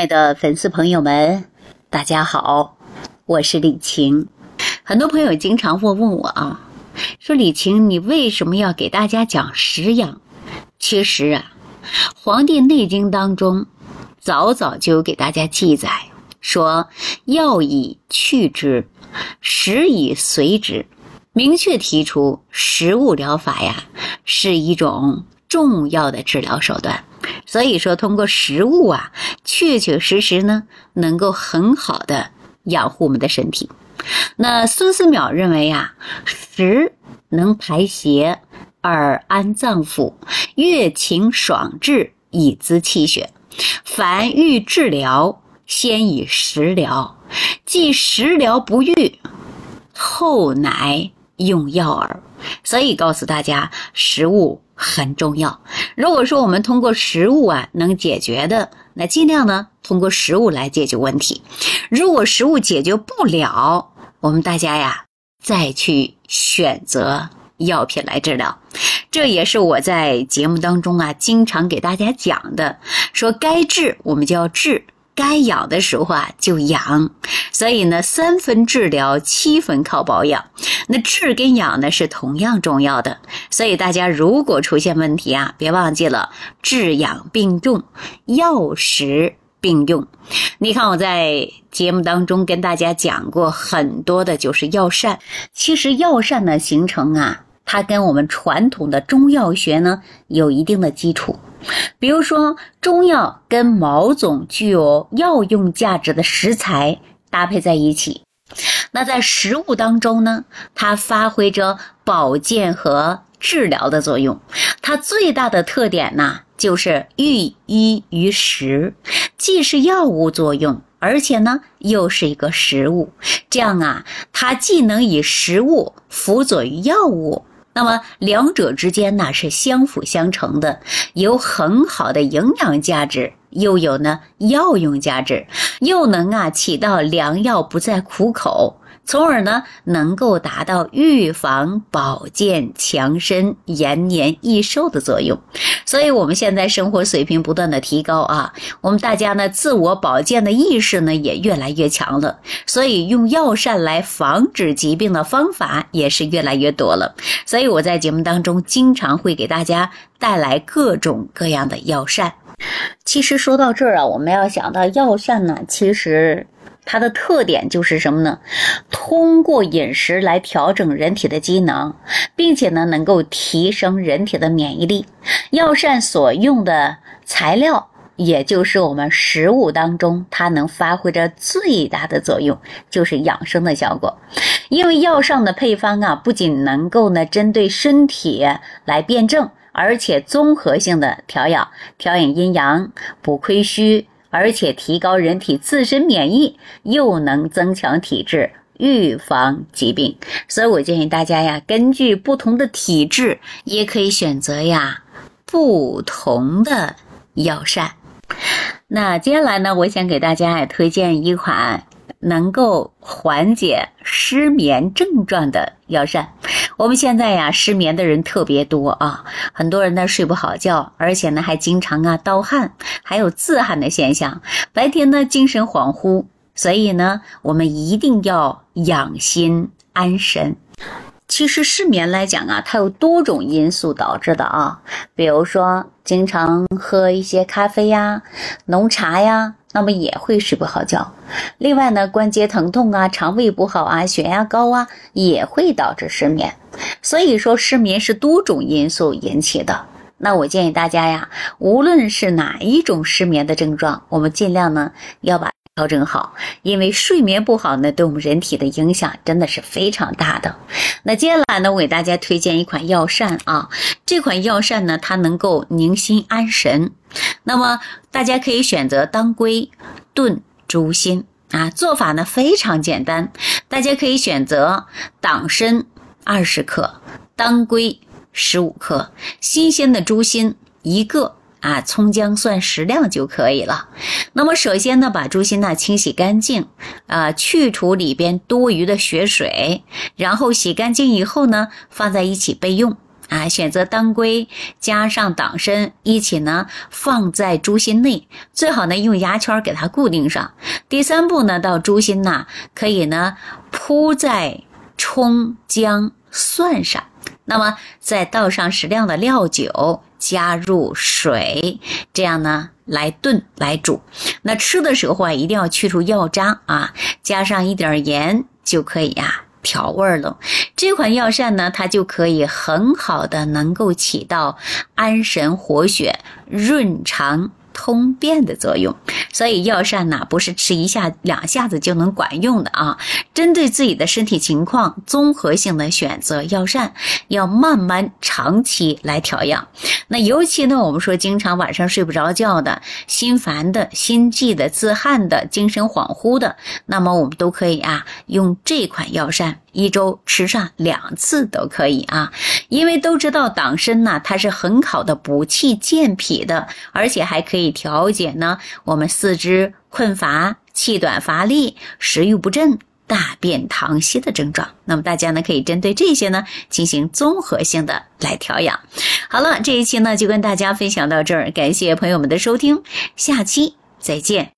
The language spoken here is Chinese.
爱的粉丝朋友们，大家好，我是李晴。很多朋友经常会问我啊，说李晴，你为什么要给大家讲食养？其实啊，《黄帝内经》当中早早就有给大家记载，说药以去之，食以随之，明确提出食物疗法呀是一种重要的治疗手段。所以说，通过食物啊，确确实实呢，能够很好的养护我们的身体。那孙思邈认为呀，食能排邪而安脏腑，悦情爽志以滋气血。凡欲治疗，先以食疗；既食疗不愈，后乃用药耳。所以告诉大家，食物。很重要。如果说我们通过食物啊能解决的，那尽量呢通过食物来解决问题。如果食物解决不了，我们大家呀再去选择药品来治疗。这也是我在节目当中啊经常给大家讲的，说该治我们就要治。该养的时候啊，就养。所以呢，三分治疗，七分靠保养。那治跟养呢是同样重要的。所以大家如果出现问题啊，别忘记了治养并重，药食并用。你看我在节目当中跟大家讲过很多的，就是药膳。其实药膳的形成啊，它跟我们传统的中药学呢有一定的基础。比如说，中药跟某种具有药用价值的食材搭配在一起，那在食物当中呢，它发挥着保健和治疗的作用。它最大的特点呢，就是寓医于食，既是药物作用，而且呢又是一个食物。这样啊，它既能以食物辅佐于药物。那么两者之间呢是相辅相成的，有很好的营养价值，又有呢药用价值，又能啊起到良药不在苦口。从而呢，能够达到预防、保健、强身、延年益寿的作用。所以，我们现在生活水平不断的提高啊，我们大家呢，自我保健的意识呢也越来越强了。所以，用药膳来防止疾病的方法也是越来越多了。所以，我在节目当中经常会给大家带来各种各样的药膳。其实说到这儿啊，我们要想到药膳呢，其实。它的特点就是什么呢？通过饮食来调整人体的机能，并且呢，能够提升人体的免疫力。药膳所用的材料，也就是我们食物当中，它能发挥着最大的作用，就是养生的效果。因为药膳的配方啊，不仅能够呢针对身体来辩证，而且综合性的调养，调养阴阳，补亏虚。而且提高人体自身免疫，又能增强体质，预防疾病。所以我建议大家呀，根据不同的体质，也可以选择呀不同的药膳。那接下来呢，我想给大家也推荐一款。能够缓解失眠症状的药膳。我们现在呀，失眠的人特别多啊，很多人呢睡不好觉，而且呢还经常啊盗汗，还有自汗的现象。白天呢精神恍惚，所以呢我们一定要养心安神。其实失眠来讲啊，它有多种因素导致的啊，比如说经常喝一些咖啡呀、浓茶呀。那么也会睡不好觉。另外呢，关节疼痛啊，肠胃不好啊，血压高啊，也会导致失眠。所以说，失眠是多种因素引起的。那我建议大家呀，无论是哪一种失眠的症状，我们尽量呢要把。调整好，因为睡眠不好呢，对我们人体的影响真的是非常大的。那接下来呢，我给大家推荐一款药膳啊，这款药膳呢，它能够宁心安神。那么大家可以选择当归炖猪心啊，做法呢非常简单，大家可以选择党参二十克，当归十五克，新鲜的猪心一个。啊，葱姜蒜适量就可以了。那么首先呢，把猪心呢清洗干净，啊，去除里边多余的血水，然后洗干净以后呢，放在一起备用。啊，选择当归加上党参一起呢放在猪心内，最好呢用牙签给它固定上。第三步呢，到猪心呐，可以呢铺在葱姜蒜上，那么再倒上适量的料酒，加入水，这样呢来炖来煮。那吃的时候啊，一定要去除药渣啊，加上一点盐就可以呀。调味了，这款药膳呢，它就可以很好的能够起到安神活血、润肠。通便的作用，所以药膳呢不是吃一下两下子就能管用的啊。针对自己的身体情况，综合性的选择药膳，要慢慢长期来调养。那尤其呢，我们说经常晚上睡不着觉的、心烦的、心悸的、自汗的、精神恍惚的，那么我们都可以啊用这款药膳。一周吃上两次都可以啊，因为都知道党参呢，它是很好的补气健脾的，而且还可以调节呢我们四肢困乏、气短乏力、食欲不振、大便溏稀的症状。那么大家呢可以针对这些呢进行综合性的来调养。好了，这一期呢就跟大家分享到这儿，感谢朋友们的收听，下期再见。